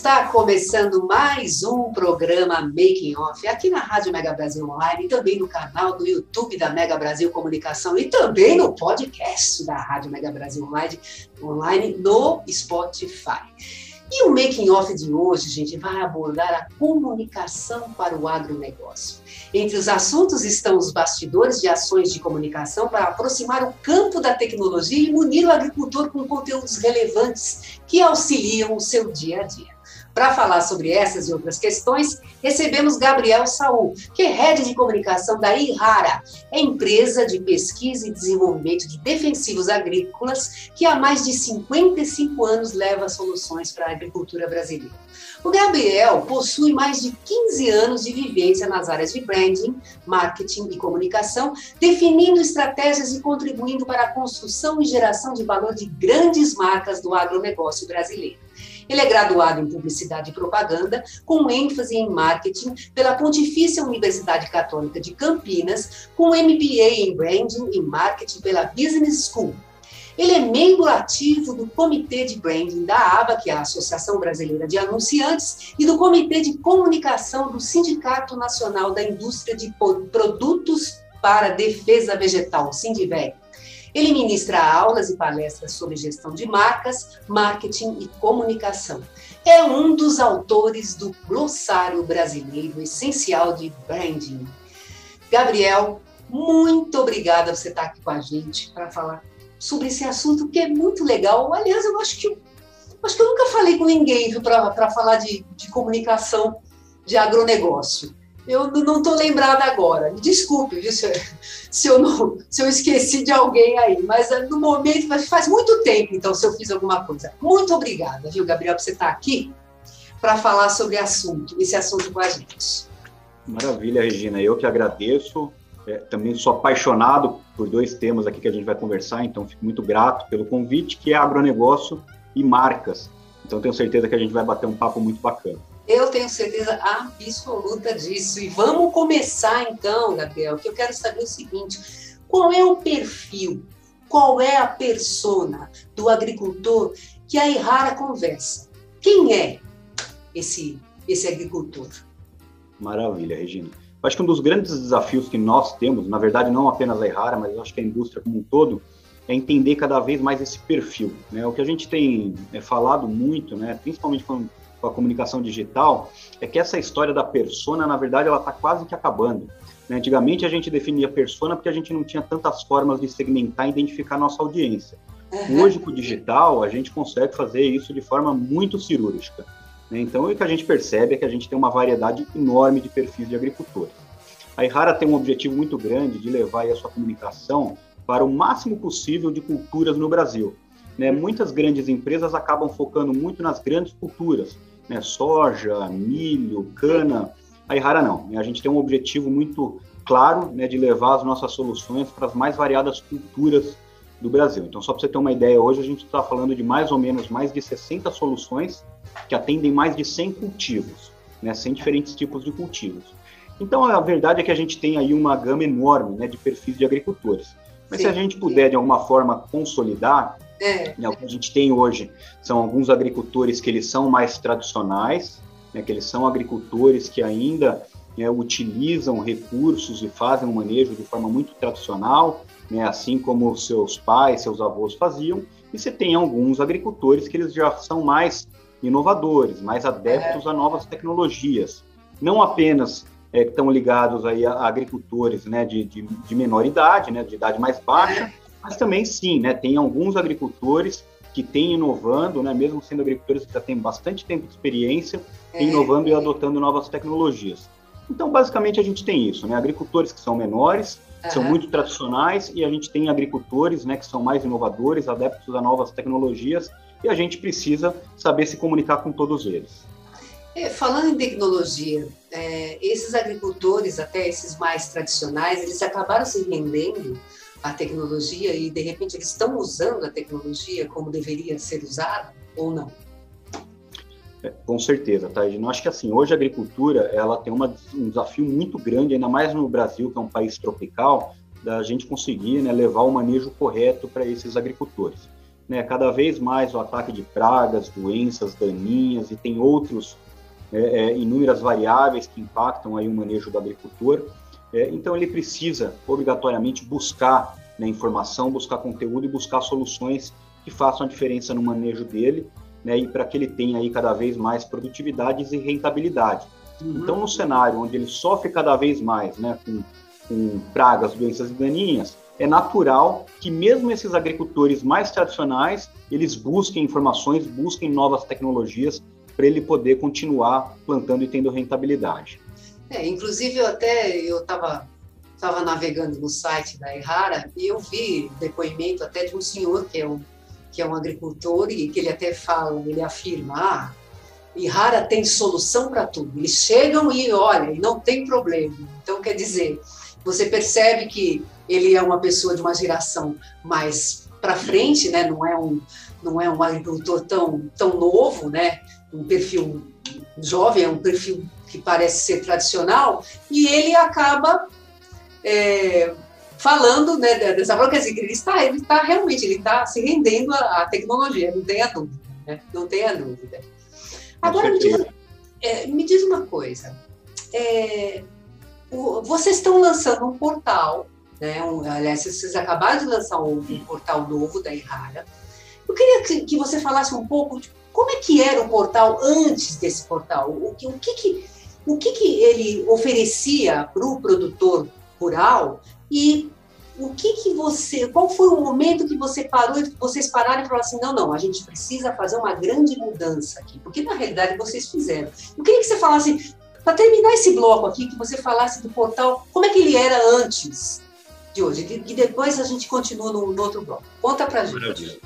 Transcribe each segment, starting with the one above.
Está começando mais um programa Making Off aqui na Rádio Mega Brasil Online, também no canal do YouTube da Mega Brasil Comunicação e também no podcast da Rádio Mega Brasil Online, online no Spotify. E o making off de hoje, gente, vai abordar a comunicação para o agronegócio. Entre os assuntos estão os bastidores de ações de comunicação para aproximar o campo da tecnologia e munir o agricultor com conteúdos relevantes que auxiliam o seu dia a dia. Para falar sobre essas e outras questões, recebemos Gabriel Saul, que é head de comunicação da IRARA, empresa de pesquisa e desenvolvimento de defensivos agrícolas que há mais de 55 anos leva soluções para a agricultura brasileira. O Gabriel possui mais de 15 anos de vivência nas áreas de branding, marketing e comunicação, definindo estratégias e contribuindo para a construção e geração de valor de grandes marcas do agronegócio brasileiro. Ele é graduado em Publicidade e Propaganda, com ênfase em Marketing pela Pontifícia Universidade Católica de Campinas, com MBA em Branding e Marketing pela Business School. Ele é membro ativo do Comitê de Branding da ABA, que é a Associação Brasileira de Anunciantes, e do Comitê de Comunicação do Sindicato Nacional da Indústria de Produtos para Defesa Vegetal, Sindiveg. Ele ministra aulas e palestras sobre gestão de marcas, marketing e comunicação. É um dos autores do Glossário Brasileiro Essencial de Branding. Gabriel, muito obrigada por você estar aqui com a gente para falar sobre esse assunto que é muito legal. Aliás, eu acho que eu, acho que eu nunca falei com ninguém para falar de, de comunicação de agronegócio. Eu não estou lembrada agora. Desculpe, se, eu, não, se eu esqueci de alguém aí. Mas eh, no momento, faz muito tempo, então, se eu fiz alguma coisa. Muito obrigada, viu, Gabriel, por você estar aqui para falar sobre assunto, esse assunto com a gente. Maravilha, Regina. Eu que agradeço. É, também sou apaixonado por dois temas aqui que a gente vai conversar, então fico muito grato pelo convite, que é agronegócio e marcas. Então tenho certeza que a gente vai bater um papo muito bacana. Eu tenho certeza absoluta disso. E vamos começar então, Gabriel, que eu quero saber o seguinte: qual é o perfil, qual é a persona do agricultor que a Errara conversa? Quem é esse, esse agricultor? Maravilha, Regina. Acho que um dos grandes desafios que nós temos, na verdade, não apenas a Errara, mas acho que a indústria como um todo, é entender cada vez mais esse perfil. Né? O que a gente tem é, falado muito, né, principalmente quando com a comunicação digital, é que essa história da persona, na verdade, ela está quase que acabando. Né? Antigamente a gente definia persona porque a gente não tinha tantas formas de segmentar e identificar a nossa audiência. Uhum. Hoje, com o digital, a gente consegue fazer isso de forma muito cirúrgica. Né? Então, o que a gente percebe é que a gente tem uma variedade enorme de perfis de agricultores. A Ihara tem um objetivo muito grande de levar a sua comunicação para o máximo possível de culturas no Brasil. Né? Muitas grandes empresas acabam focando muito nas grandes culturas, né, soja, milho, cana. A Ihara não. Né? A gente tem um objetivo muito claro né, de levar as nossas soluções para as mais variadas culturas do Brasil. Então, só para você ter uma ideia, hoje a gente está falando de mais ou menos mais de 60 soluções que atendem mais de 100 cultivos, né, 100 diferentes tipos de cultivos. Então, a verdade é que a gente tem aí uma gama enorme né, de perfis de agricultores. Mas Sim. se a gente puder, de alguma forma, consolidar, é. Né, o que a gente tem hoje são alguns agricultores que eles são mais tradicionais, né, que eles são agricultores que ainda né, utilizam recursos e fazem um manejo de forma muito tradicional, né, assim como seus pais, seus avós faziam, e você tem alguns agricultores que eles já são mais inovadores, mais adeptos é. a novas tecnologias, não apenas é, estão ligados aí a, agricultores né, de, de, de menor idade, né, de idade mais baixa, é. Mas também sim, né, tem alguns agricultores que têm inovando, né, mesmo sendo agricultores que já têm bastante tempo de experiência, é. inovando e adotando novas tecnologias. Então, basicamente, a gente tem isso, né, agricultores que são menores, Uhum. São muito tradicionais e a gente tem agricultores né, que são mais inovadores, adeptos a novas tecnologias, e a gente precisa saber se comunicar com todos eles. É, falando em tecnologia, é, esses agricultores, até esses mais tradicionais, eles acabaram se rendendo à tecnologia e, de repente, eles estão usando a tecnologia como deveria ser usada ou não? É, com certeza, tá? Eu acho que assim, hoje a agricultura ela tem uma, um desafio muito grande, ainda mais no Brasil, que é um país tropical, da gente conseguir né, levar o manejo correto para esses agricultores. Né, cada vez mais o ataque de pragas, doenças daninhas e tem outros é, é, inúmeras variáveis que impactam aí o manejo do agricultor. É, então ele precisa obrigatoriamente buscar né, informação, buscar conteúdo e buscar soluções que façam a diferença no manejo dele né, e para que ele tenha aí cada vez mais produtividades e rentabilidade. Uhum. Então, no cenário onde ele sofre cada vez mais né, com, com pragas, doenças e daninhas, é natural que mesmo esses agricultores mais tradicionais, eles busquem informações, busquem novas tecnologias para ele poder continuar plantando e tendo rentabilidade. É, inclusive, eu até eu estava tava navegando no site da Errara e eu vi depoimento até de um senhor que é um que é um agricultor e que ele até fala, ele afirma, ah, Ihara tem solução para tudo. Eles chegam e olha, e não tem problema. Então, quer dizer, você percebe que ele é uma pessoa de uma geração mais para frente, né? Não é um não é um agricultor tão tão novo, né? Um perfil jovem, é um perfil que parece ser tradicional e ele acaba é, falando né, dessa forma, quer dizer, ele está, ele está realmente, ele está se rendendo à, tecnologia, não tenha dúvida, né? não tenha dúvida. Agora, me diz, é, me diz, uma coisa, é, o, vocês estão lançando um portal, né, um, aliás, vocês acabaram de lançar um, um portal novo da Errara, eu queria que, que, você falasse um pouco de como é que era o portal antes desse portal, o, o, o que que o que, que ele oferecia para o produtor rural e o que que você, qual foi o momento que você parou vocês pararam e falaram assim, não, não, a gente precisa fazer uma grande mudança aqui, porque na realidade vocês fizeram. Eu queria que você falasse, para terminar esse bloco aqui, que você falasse do portal, como é que ele era antes de hoje, e depois a gente continua no, no outro bloco. Conta para gente. Maravilha.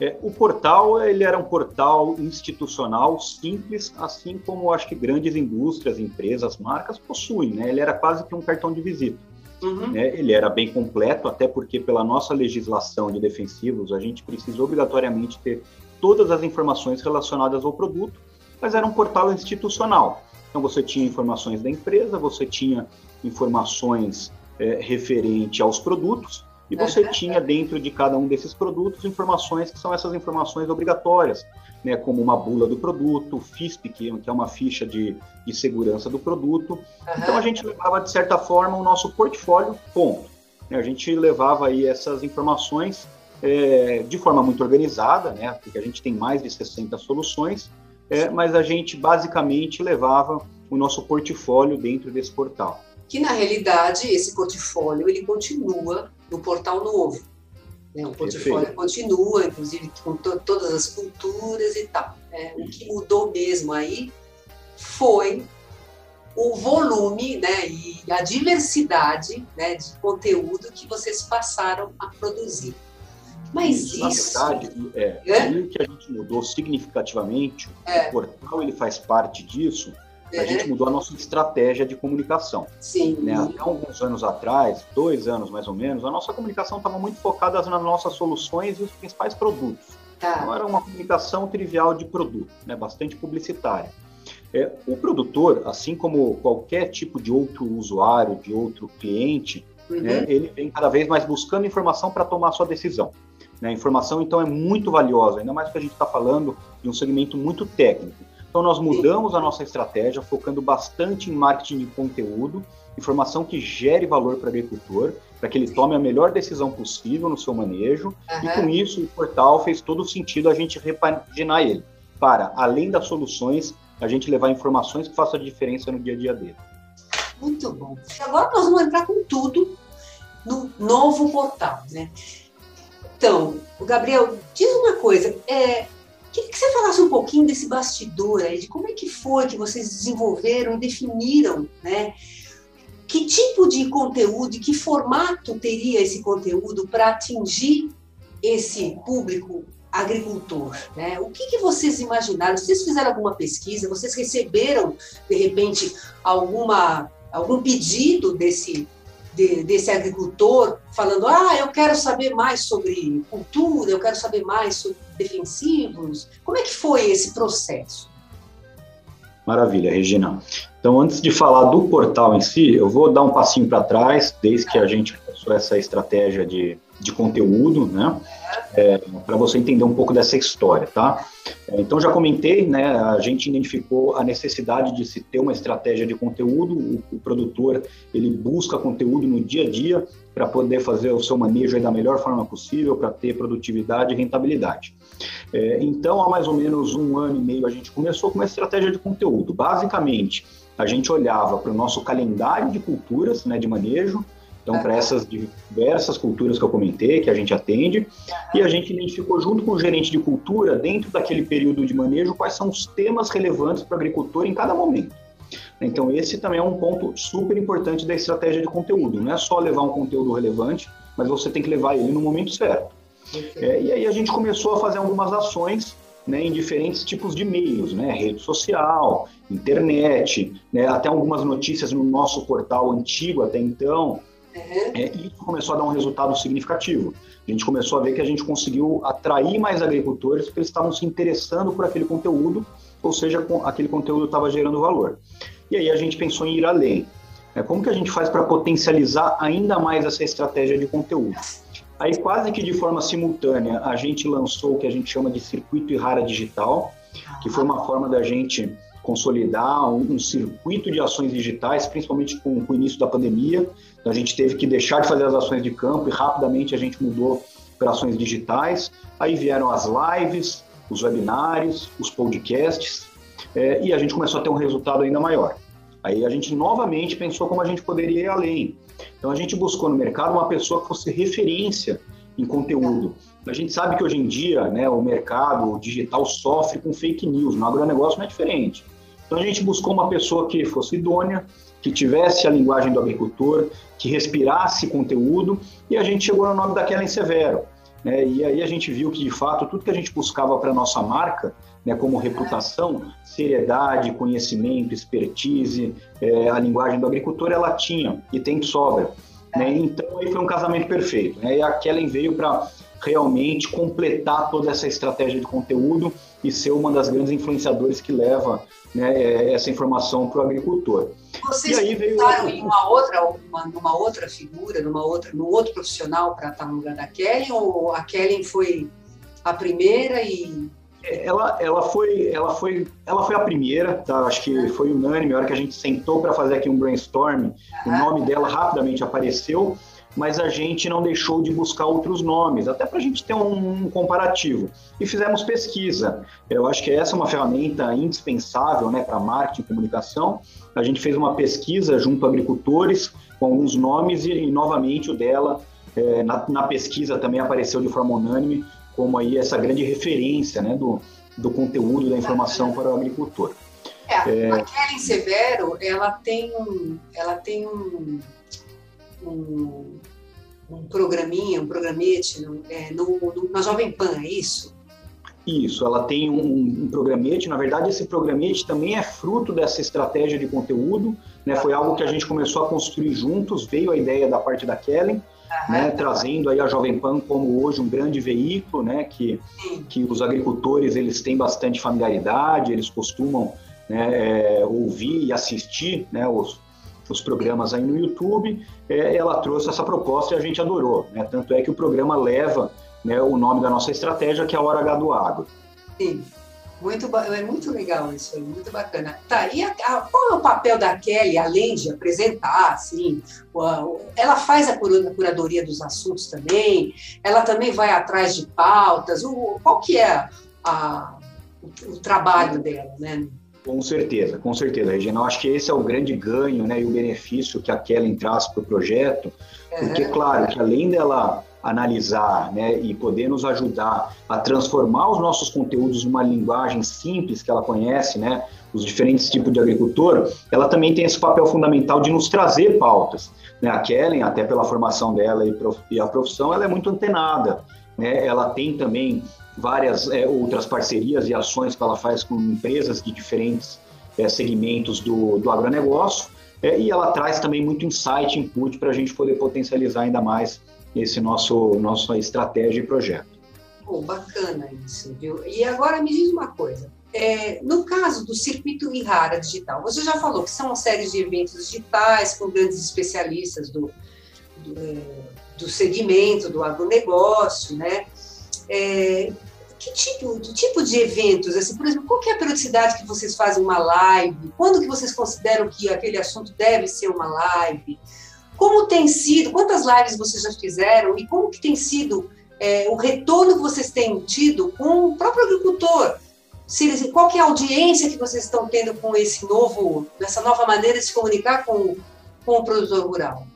É, o portal ele era um portal institucional simples, assim como acho que grandes indústrias, empresas, marcas possuem. Né? Ele era quase que um cartão de visita. Uhum. Né? Ele era bem completo, até porque pela nossa legislação de defensivos, a gente precisa obrigatoriamente ter todas as informações relacionadas ao produto, mas era um portal institucional. Então você tinha informações da empresa, você tinha informações é, referente aos produtos, e você tinha dentro de cada um desses produtos informações que são essas informações obrigatórias, né, como uma bula do produto, FISP, que é uma ficha de, de segurança do produto. Uhum. Então a gente levava, de certa forma, o nosso portfólio ponto. A gente levava aí essas informações é, de forma muito organizada, né, porque a gente tem mais de 60 soluções, é, mas a gente basicamente levava o nosso portfólio dentro desse portal. Que na realidade esse portfólio ele continua no portal novo. Né? O portfólio continua, inclusive com to todas as culturas e tal. Né? O que mudou mesmo aí foi o volume né, e a diversidade né, de conteúdo que vocês passaram a produzir. Mas isso... Na verdade, é, é? o que a gente mudou significativamente, é. o portal ele faz parte disso, a é. gente mudou a nossa estratégia de comunicação. Sim. Né? Até alguns anos atrás, dois anos mais ou menos, a nossa comunicação estava muito focada nas nossas soluções e os principais produtos. Tá. Então era uma comunicação trivial de produto, né? bastante publicitária. É, o produtor, assim como qualquer tipo de outro usuário, de outro cliente, uhum. né, ele vem cada vez mais buscando informação para tomar sua decisão. Né? A informação, então, é muito valiosa, ainda mais que a gente está falando de um segmento muito técnico. Então, nós mudamos a nossa estratégia, focando bastante em marketing de conteúdo, informação que gere valor para o agricultor, para que ele tome a melhor decisão possível no seu manejo. Uhum. E com isso, o portal fez todo o sentido a gente repaginar ele, para, além das soluções, a gente levar informações que façam a diferença no dia a dia dele. Muito bom. Agora nós vamos entrar com tudo no novo portal, né? Então, o Gabriel, diz uma coisa, é, Queria que você falasse um pouquinho desse bastidor aí, de como é que foi que vocês desenvolveram e definiram, né? que tipo de conteúdo e que formato teria esse conteúdo para atingir esse público agricultor? Né? O que, que, vocês imaginaram? Vocês fizeram alguma pesquisa? Vocês receberam, de repente, alguma, algum pedido desse, de, desse agricultor falando: ah, eu quero saber mais sobre cultura, eu quero saber mais sobre defensivos? Como é que foi esse processo? Maravilha, Regina. Então, antes de falar do portal em si, eu vou dar um passinho para trás, desde que a gente começou essa estratégia de, de conteúdo, né? É, para você entender um pouco dessa história, tá? É, então, já comentei, né? A gente identificou a necessidade de se ter uma estratégia de conteúdo. O, o produtor ele busca conteúdo no dia a dia para poder fazer o seu manejo da melhor forma possível, para ter produtividade e rentabilidade. É, então, há mais ou menos um ano e meio, a gente começou com uma estratégia de conteúdo. Basicamente, a gente olhava para o nosso calendário de culturas, né, de manejo, então, para essas diversas culturas que eu comentei, que a gente atende, e a gente identificou junto com o gerente de cultura, dentro daquele período de manejo, quais são os temas relevantes para o agricultor em cada momento. Então, esse também é um ponto super importante da estratégia de conteúdo. Não é só levar um conteúdo relevante, mas você tem que levar ele no momento certo. É, e aí a gente começou a fazer algumas ações né, em diferentes tipos de meios, né, rede social, internet, né, até algumas notícias no nosso portal antigo até então. É, e isso começou a dar um resultado significativo. A gente começou a ver que a gente conseguiu atrair mais agricultores porque eles estavam se interessando por aquele conteúdo, ou seja, aquele conteúdo estava gerando valor. E aí a gente pensou em ir além. É, como que a gente faz para potencializar ainda mais essa estratégia de conteúdo? Aí, quase que de forma simultânea, a gente lançou o que a gente chama de circuito e rara digital, que foi uma forma da gente consolidar um, um, circuito de ações digitais, principalmente com, com, o início da pandemia. Então, a gente teve que deixar de fazer as ações de campo e rapidamente a gente mudou para ações digitais. Aí vieram as lives, os webinários, os podcasts, é, e a gente começou a ter um resultado ainda maior. Aí a gente novamente pensou como a gente poderia ir além. Então a gente buscou no mercado uma pessoa que fosse referência em conteúdo. A gente sabe que hoje em dia né, o mercado digital sofre com fake news, no agronegócio não é diferente. Então a gente buscou uma pessoa que fosse idônea, que tivesse a linguagem do agricultor, que respirasse conteúdo, e a gente chegou no nome da Kellen Severo. Né? E aí a gente viu que, de fato, tudo que a gente buscava para a nossa marca, né, como reputação, seriedade, conhecimento, expertise, é, a linguagem do agricultor, ela tinha e tem sobra. Né? Então, aí foi um casamento perfeito. Né? E a Kellen veio para realmente completar toda essa estratégia de conteúdo e ser uma das grandes influenciadoras que leva né, é, essa informação para o agricultor. Vocês e veio... em uma outra, uma, numa outra figura, numa outra, num outro profissional para estar no lugar da Kellen, ou a Kellen foi a primeira e ela, ela, foi, ela, foi, ela foi a primeira, tá? acho que foi unânime, a hora que a gente sentou para fazer aqui um brainstorm, o nome dela rapidamente apareceu, mas a gente não deixou de buscar outros nomes, até para a gente ter um, um, comparativo. E fizemos pesquisa. Eu acho que essa é uma ferramenta indispensável né, para marketing e comunicação. A gente fez uma pesquisa junto a agricultores com alguns nomes e, e novamente, o dela, é, na, na, pesquisa também apareceu de forma unânime como aí essa grande referência né, do, do conteúdo da informação para o agricultor. É, é... A Kellen Severo, ela tem um, ela tem um, um, um programinha, um programete no, é, no, no, na Jovem Pan, é isso? Isso, ela tem um, um, programete. Na verdade, esse programete também é fruto dessa estratégia de conteúdo. Né? Foi algo que a gente começou a construir juntos. Veio a ideia da parte da Kellen, né? trazendo aí a Jovem Pan como hoje um grande veículo, né? que, que os agricultores eles têm bastante familiaridade, eles costumam né, é, ouvir e assistir né, os, os programas aí no YouTube, é, ela trouxe essa proposta e a gente adorou. Né? Tanto é que o programa leva né, o nome da nossa estratégia, que é a Hora H do Agro. Sim. Muito, é muito legal isso, é muito bacana. Tá, e a, a, qual é o papel da Kelly, além de apresentar, assim, ela faz a curadoria dos assuntos também, ela também vai atrás de pautas, o, qual que é a, o, o trabalho dela, né? Com certeza, com certeza, Regina. Eu acho que esse é o grande ganho né, e o benefício que a Kellen traz para o projeto, porque, claro, que além dela analisar né, e poder nos ajudar a transformar os nossos conteúdos numa linguagem simples que ela conhece, né, os diferentes tipos de agricultor, ela também tem esse papel fundamental de nos trazer pautas. Né? A Kellen, até pela formação dela e a profissão, ela é muito antenada. Né? Ela tem também várias é, outras parcerias e ações que ela faz com empresas de diferentes é, segmentos do, do agronegócio, é, e ela traz também muito insight, input para a gente poder potencializar ainda mais esse nosso nossa estratégia e projeto. Bom, bacana isso, viu? E agora me diz uma coisa. É, no caso do circuito Ihara Digital, você já falou que são uma série de eventos digitais com grandes especialistas do, do, é, do segmento do agronegócio, né? É, que tipo, que tipo de eventos, assim, por exemplo, qual é a periodicidade que vocês fazem uma live? Quando que vocês consideram que aquele assunto deve ser uma live? Como tem sido, quantas lives vocês já fizeram e como que tem sido é, o retorno que vocês têm tido com o próprio agricultor? Se, qual que é a audiência que vocês estão tendo com esse novo, essa nova maneira de se comunicar com, com o produtor rural?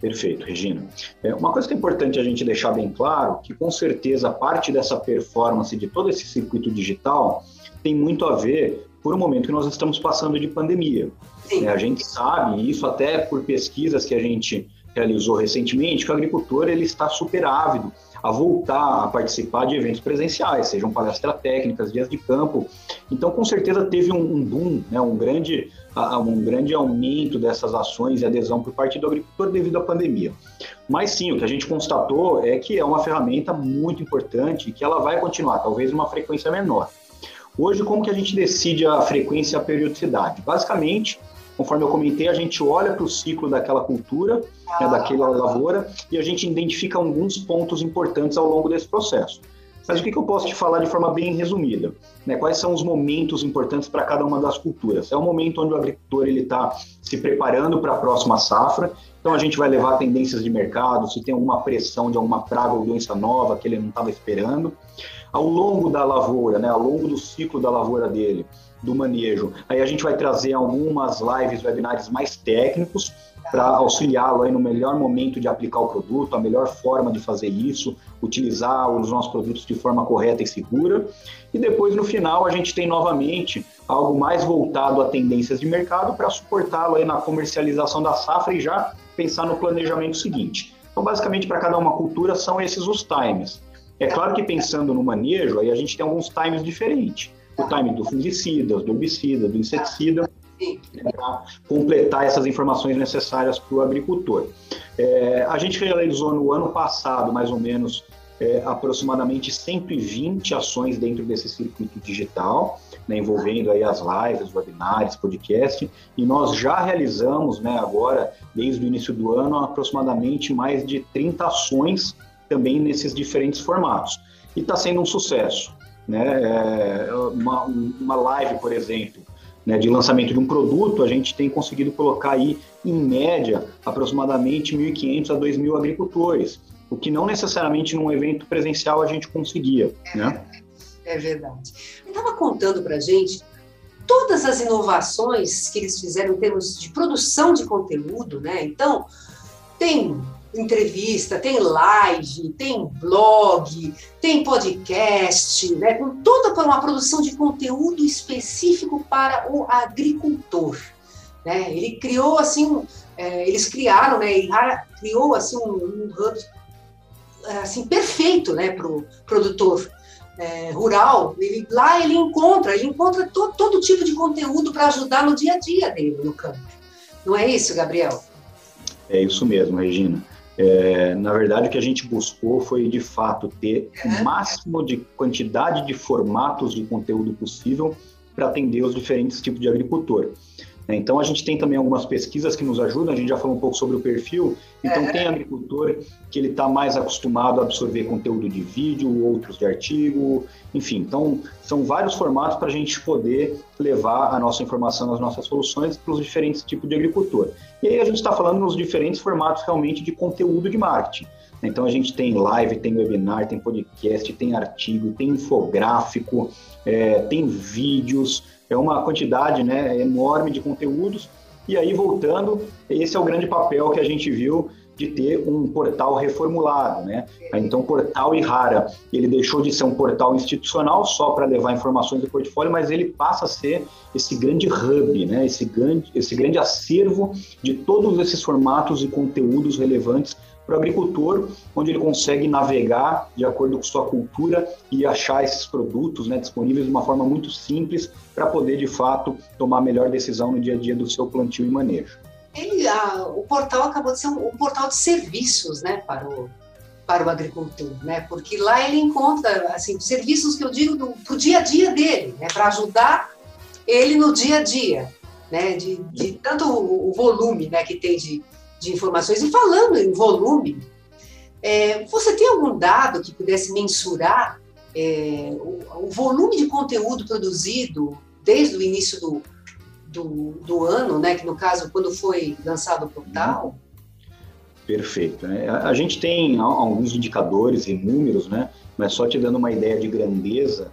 Perfeito, Regina. É, uma coisa que é importante a gente deixar bem claro, que com certeza parte dessa performance de todo esse circuito digital tem muito a ver por um momento que nós estamos passando de pandemia. É, a gente sabe, isso até por pesquisas que a gente realizou recentemente, que o agricultor ele está super ávido a voltar a participar de eventos presenciais, sejam palestras técnicas, dias de campo. Então, com certeza, teve um, um boom, né, um, grande, um grande aumento dessas ações e adesão por parte do agricultor devido à pandemia. Mas sim, o que a gente constatou é que é uma ferramenta muito importante e que ela vai continuar, talvez uma frequência menor. Hoje, como que a gente decide a frequência e a periodicidade? Basicamente, conforme eu comentei, a gente olha para o ciclo daquela cultura, né, daquela lavoura, e a gente identifica alguns pontos importantes ao longo desse processo. Mas o que, que eu posso te falar de forma bem resumida? Né, quais são os momentos importantes para cada uma das culturas? É o momento onde o agricultor está se preparando para a próxima safra, então a gente vai levar tendências de mercado, se tem alguma pressão de alguma praga ou doença nova que ele não estava esperando. Ao longo da lavoura, né, ao longo do ciclo da lavoura dele, do manejo. Aí a gente vai trazer algumas lives, webinários mais técnicos para auxiliá-lo aí no melhor momento de aplicar o produto, a melhor forma de fazer isso, utilizar os nossos produtos de forma correta e segura. E depois, no final, a gente tem novamente algo mais voltado a tendências de mercado para suportá-lo aí na comercialização da safra e já pensar no planejamento seguinte. Então, basicamente, para cada uma cultura são esses os times. É claro que pensando no manejo, aí a gente tem alguns times diferentes o timing do fungicida, do herbicida, do inseticida, para completar essas informações necessárias para o agricultor. É, a gente realizou no ano passado, mais ou menos, é, aproximadamente 120 ações dentro desse circuito digital, né, envolvendo aí as lives, webinars, podcast, e nós já realizamos, né, agora, desde o início do ano, aproximadamente mais de 30 ações também nesses diferentes formatos. E está sendo um sucesso. Né? É, uma, uma live, por exemplo, né, de lançamento de um produto, a gente tem conseguido colocar aí, em média, aproximadamente 1.500 a 2.000 agricultores, o que não necessariamente num evento presencial a gente conseguia. É, né? é verdade. estava contando para a gente todas as inovações que eles fizeram em termos de produção de conteúdo, né? Então, tem entrevista, tem live, tem blog, tem podcast, né, com toda uma produção de conteúdo específico para o agricultor. Né? Ele criou assim, é, eles criaram, né, Ihara criou assim um, um hub assim perfeito, né, para o produtor é, rural. Ele, lá ele encontra, ele encontra to, todo tipo de conteúdo para ajudar no dia a dia dele no campo. Não é isso, Gabriel? É isso mesmo, Regina. É, na verdade, o que a gente buscou foi, de fato, ter o máximo de quantidade de formatos de conteúdo possível para atender os diferentes tipos de agricultor. Né? Então, a gente tem também algumas pesquisas que nos ajudam, a gente já falou um pouco sobre o perfil. Então, é. tem agricultor que ele está mais acostumado a absorver conteúdo de vídeo, outros de artigo, enfim. Então, são vários formatos para a gente poder levar a nossa informação, as nossas soluções para os diferentes tipos de agricultor. E aí a gente está falando nos diferentes formatos realmente de conteúdo de marketing. Então, a gente tem live, tem webinar, tem podcast, tem artigo, tem infográfico, é, tem vídeos, é uma quantidade né, enorme de conteúdos. E aí, voltando, esse é o grande papel que a gente viu de ter um portal reformulado, né? Então, o portal Irrara, ele deixou de ser um portal institucional só para levar informações do portfólio, mas ele passa a ser esse grande hub, né? Esse grande, esse grande acervo de todos esses formatos e conteúdos relevantes para o agricultor, onde ele consegue navegar de acordo com sua cultura e achar esses produtos né, disponíveis de uma forma muito simples para poder, de fato, tomar a melhor decisão no dia a dia do seu plantio e manejo. Ele, a, o portal acabou de ser um, um, portal de serviços né, para, o, para o agricultor, né, porque lá ele encontra assim, serviços que eu digo para o dia a dia dele, né, para ajudar ele no dia a dia. Né, de, de tanto o, o volume né, que tem de, de informações. E falando em volume, é, você tem algum dado que pudesse mensurar é, o, o, volume de conteúdo produzido desde o início do, do, do, ano, né, que no caso, quando foi lançado o portal? Perfeito. Né? A gente tem alguns indicadores e números, né? mas só te dando uma ideia de grandeza,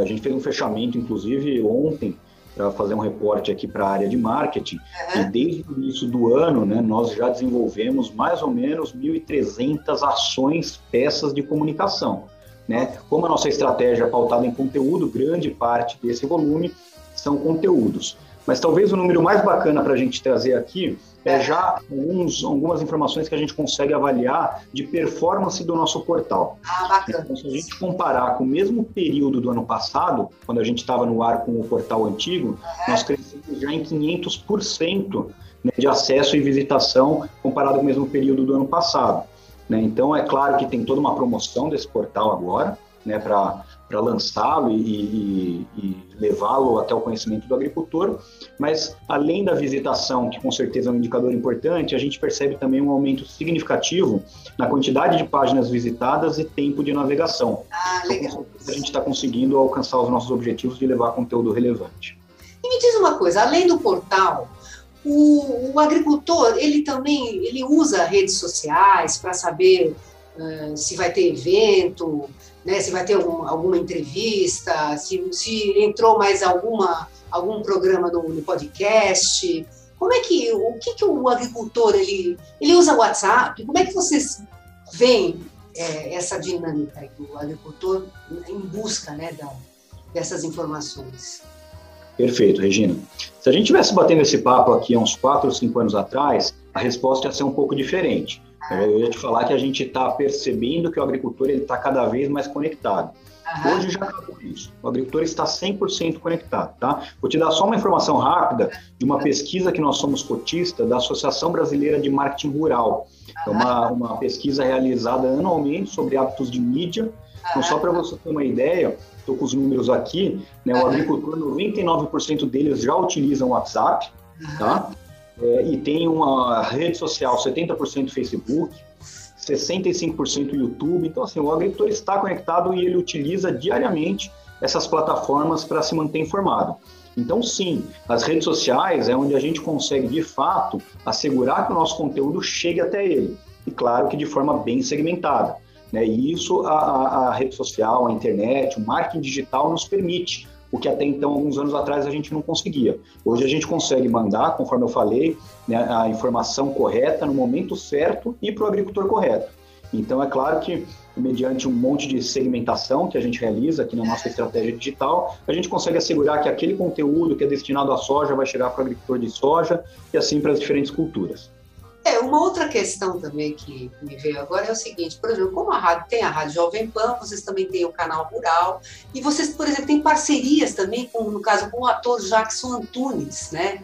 a gente fez um fechamento, inclusive, ontem, para fazer um reporte aqui para a área de marketing. Uhum. E desde o início do ano, né, nós já desenvolvemos mais ou menos 1.300 ações, peças de comunicação. Né? Como a nossa estratégia é pautada em conteúdo, grande parte desse volume são conteúdos. Mas talvez o número mais bacana para a gente trazer aqui é já alguns, algumas informações que a gente consegue avaliar de performance do nosso portal. Ah, bacana. Então, se a gente comparar com o mesmo período do ano passado, quando a gente estava no ar com o portal antigo, nós crescemos já em 500% né, de acesso e visitação comparado com o mesmo período do ano passado. Né? Então, é claro que tem toda uma promoção desse portal agora, né, para para lançá-lo e, e, e levá-lo até o conhecimento do agricultor, mas além da visitação, que com certeza é um indicador importante, a gente percebe também um aumento significativo na quantidade de páginas visitadas e tempo de navegação. Ah, legal. Então, a gente está conseguindo alcançar os nossos objetivos de levar conteúdo relevante. E me diz uma coisa, além do portal, o, o agricultor ele também ele usa redes sociais para saber uh, se vai ter evento, né, se vai ter algum, alguma entrevista, se, se entrou mais alguma, algum programa no, no podcast. Como é que o que, que o agricultor ele, ele usa WhatsApp? Como é que vocês veem é, essa dinâmica do agricultor em busca né, da, dessas informações? Perfeito, Regina. Se a gente tivesse batendo esse papo aqui há uns 4 ou 5 anos atrás, a resposta ia ser um pouco diferente. Eu ia te falar que a gente está percebendo que o agricultor está cada vez mais conectado. Uhum. Hoje já acabou isso. O agricultor está 100% conectado, tá? Vou te dar só uma informação rápida de uma pesquisa que nós somos cotistas da Associação Brasileira de Marketing Rural. É uma, uma pesquisa realizada anualmente sobre hábitos de mídia. Então, só para você ter uma ideia, estou com os números aqui, né? O agricultor, 99% deles já utilizam o WhatsApp, tá? É, e tem uma rede social 70% Facebook, 65% YouTube. Então, assim, o agricultor está conectado e ele utiliza diariamente essas plataformas para se manter informado. Então, sim, as redes sociais é onde a gente consegue, de fato, assegurar que o nosso conteúdo chegue até ele. E, claro, que de forma bem segmentada. Né? E isso a, a rede social, a internet, o marketing digital nos permite o que até então, alguns anos atrás, a gente não conseguia. Hoje a gente consegue mandar, conforme eu falei, né, a informação correta no momento certo e para o agricultor correto. Então, é claro que, mediante um monte de segmentação que a gente realiza aqui na nossa estratégia digital, a gente consegue assegurar que aquele conteúdo que é destinado à soja vai chegar para o agricultor de soja e assim para as diferentes culturas. É, uma outra questão também que me veio agora é o seguinte, por exemplo, como a rádio tem a Rádio Jovem Pan, vocês também têm o canal Rural, e vocês, por exemplo, têm parcerias também, com, no caso, com o ator Jackson Antunes, né?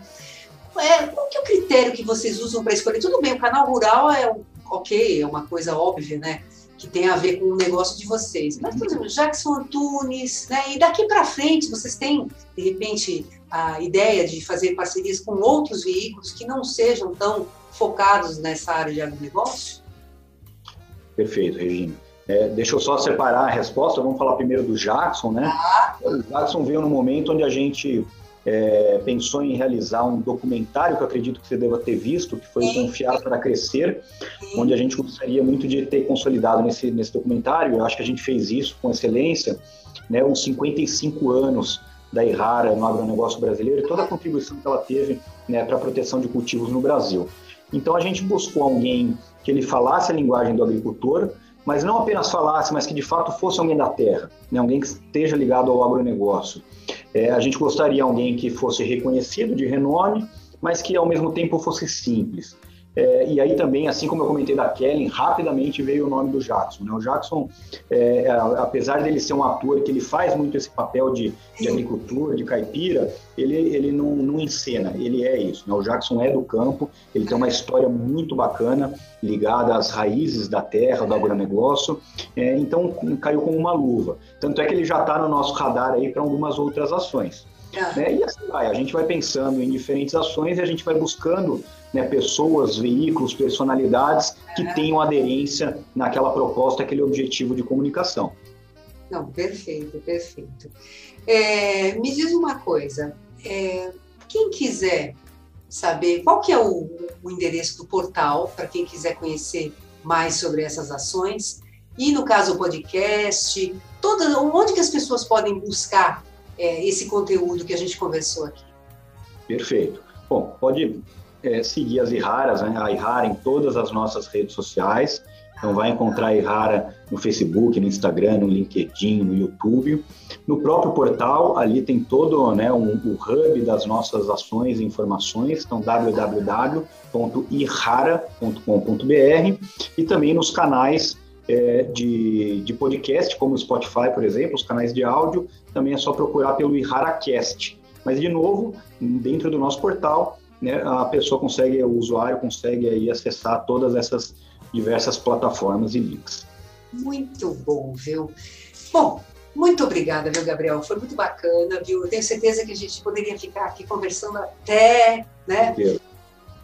É, qual que é o critério que vocês usam para escolher? Tudo bem, o canal Rural é ok, é uma coisa óbvia, né? Que tem a ver com o negócio de vocês. Mas, por exemplo, Jackson Antunes, né? E daqui para frente, vocês têm, de repente, a ideia de fazer parcerias com outros veículos que não sejam tão focados nessa área de agronegócio? Perfeito, Regina. É, deixa eu só separar a resposta. Vamos falar primeiro do Jackson, né? Ah. O Jackson veio no momento onde a gente é, pensou em realizar um documentário que eu acredito que você deva ter visto, que foi Sim. Confiar para Crescer, Sim. onde a gente gostaria muito de ter consolidado nesse, nesse documentário. Eu acho que a gente fez isso com excelência, né? Uns 55 anos da Irrara no agronegócio brasileiro e toda a contribuição que ela teve né, para a proteção de cultivos no Brasil. Então a gente buscou alguém que ele falasse a linguagem do agricultor, mas não apenas falasse, mas que de fato fosse alguém da terra, né? alguém que esteja ligado ao agronegócio. É, a gente gostaria alguém que fosse reconhecido, de renome, mas que ao mesmo tempo fosse simples. É, e aí também, assim como eu comentei da Kellen, rapidamente veio o nome do Jackson. Né? O Jackson, é, apesar dele ser um ator que ele faz muito esse papel de, de agricultor, de caipira, ele, ele não, não encena, ele é isso. Né? O Jackson é do campo, ele tem uma história muito bacana, ligada às raízes da terra, do agronegócio, é, então caiu como uma luva. Tanto é que ele já está no nosso radar aí para algumas outras ações. Ah. Né? E assim vai, a gente vai pensando em diferentes ações e a gente vai buscando né, pessoas, veículos, personalidades que tenham aderência naquela proposta, aquele objetivo de comunicação. Não, perfeito, perfeito. É, me diz uma coisa, é, quem quiser saber qual que é o, o endereço do portal para quem quiser conhecer mais sobre essas ações e no caso o podcast, toda, onde que as pessoas podem buscar é, esse conteúdo que a gente conversou aqui? Perfeito. Bom, pode é, seguir as Iraras, né? a Irara em todas as nossas redes sociais. Então vai encontrar a Irara no Facebook, no Instagram, no LinkedIn, no YouTube. No próprio portal, ali tem todo né, um, o hub das nossas ações e informações, então www.irara.com.br e também nos canais é, de, de podcast, como o Spotify, por exemplo, os canais de áudio, também é só procurar pelo IraraCast. Mas, de novo, dentro do nosso portal, né, a pessoa consegue, o usuário consegue aí acessar todas essas diversas plataformas e links. Muito bom, viu? Bom, muito obrigada, viu, Gabriel? Foi muito bacana, viu? Eu tenho certeza que a gente poderia ficar aqui conversando até, né?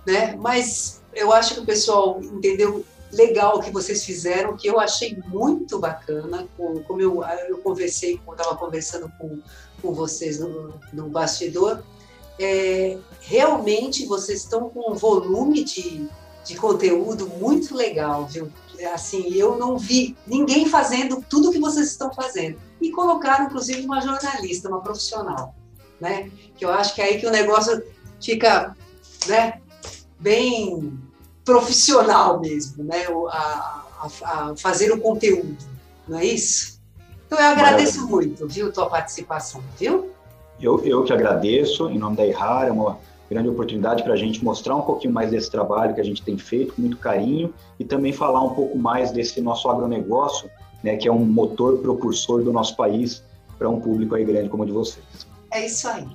né? Mas eu acho que o pessoal entendeu legal o que vocês fizeram, que eu achei muito bacana, como eu, eu conversei, quando estava conversando com, com vocês no, no bastidor, é, realmente vocês estão com um volume de, de conteúdo muito legal, viu? Assim, eu não vi ninguém fazendo tudo que vocês estão fazendo. E colocaram, inclusive, uma jornalista, uma profissional, né? Que eu acho que é aí que o negócio fica, né? Bem profissional mesmo, né? A, a, a fazer o conteúdo, não é isso? Então, eu agradeço Maravilha. muito, viu, tua participação, viu? Eu, eu que agradeço, em nome da IRAR, é uma grande oportunidade para a gente mostrar um pouquinho mais desse trabalho que a gente tem feito com muito carinho e também falar um pouco mais desse nosso agronegócio, né, que é um motor propulsor do nosso país para um público aí grande como o de vocês. É isso aí.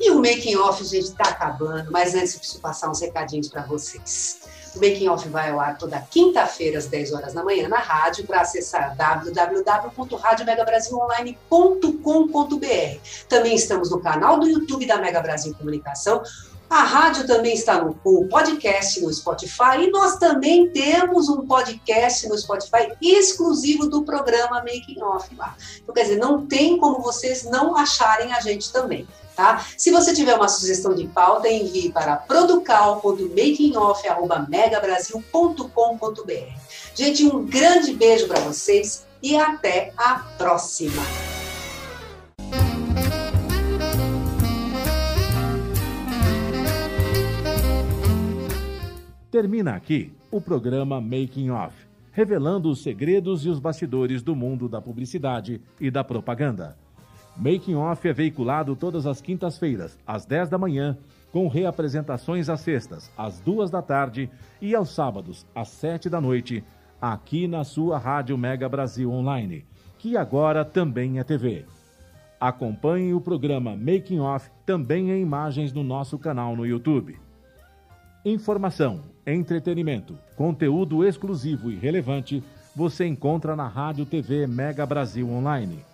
E o making off, gente, está acabando, mas antes eu preciso passar uns recadinhos para vocês. O Making Off vai ao ar toda quinta-feira, às 10 horas da manhã, na rádio, para acessar www.radiomegabrasilonline.com.br. Também estamos no canal do YouTube da Mega Brasil Comunicação. A rádio também está no podcast no Spotify e nós também temos um podcast no Spotify exclusivo do programa Making Off lá. Então, quer dizer, não tem como vocês não acharem a gente também. Tá? Se você tiver uma sugestão de pauta, envie para producal.makingoff.megabrasil.com.br. Gente, um grande beijo para vocês e até a próxima! Termina aqui o programa Making Off, revelando os segredos e os bastidores do mundo da publicidade e da propaganda. Making Off é veiculado todas as quintas-feiras, às 10 da manhã, com reapresentações às sextas, às 2 da tarde e aos sábados, às 7 da noite, aqui na sua Rádio Mega Brasil Online, que agora também é TV. Acompanhe o programa Making Off também em imagens no nosso canal no YouTube. Informação, entretenimento, conteúdo exclusivo e relevante você encontra na Rádio TV Mega Brasil Online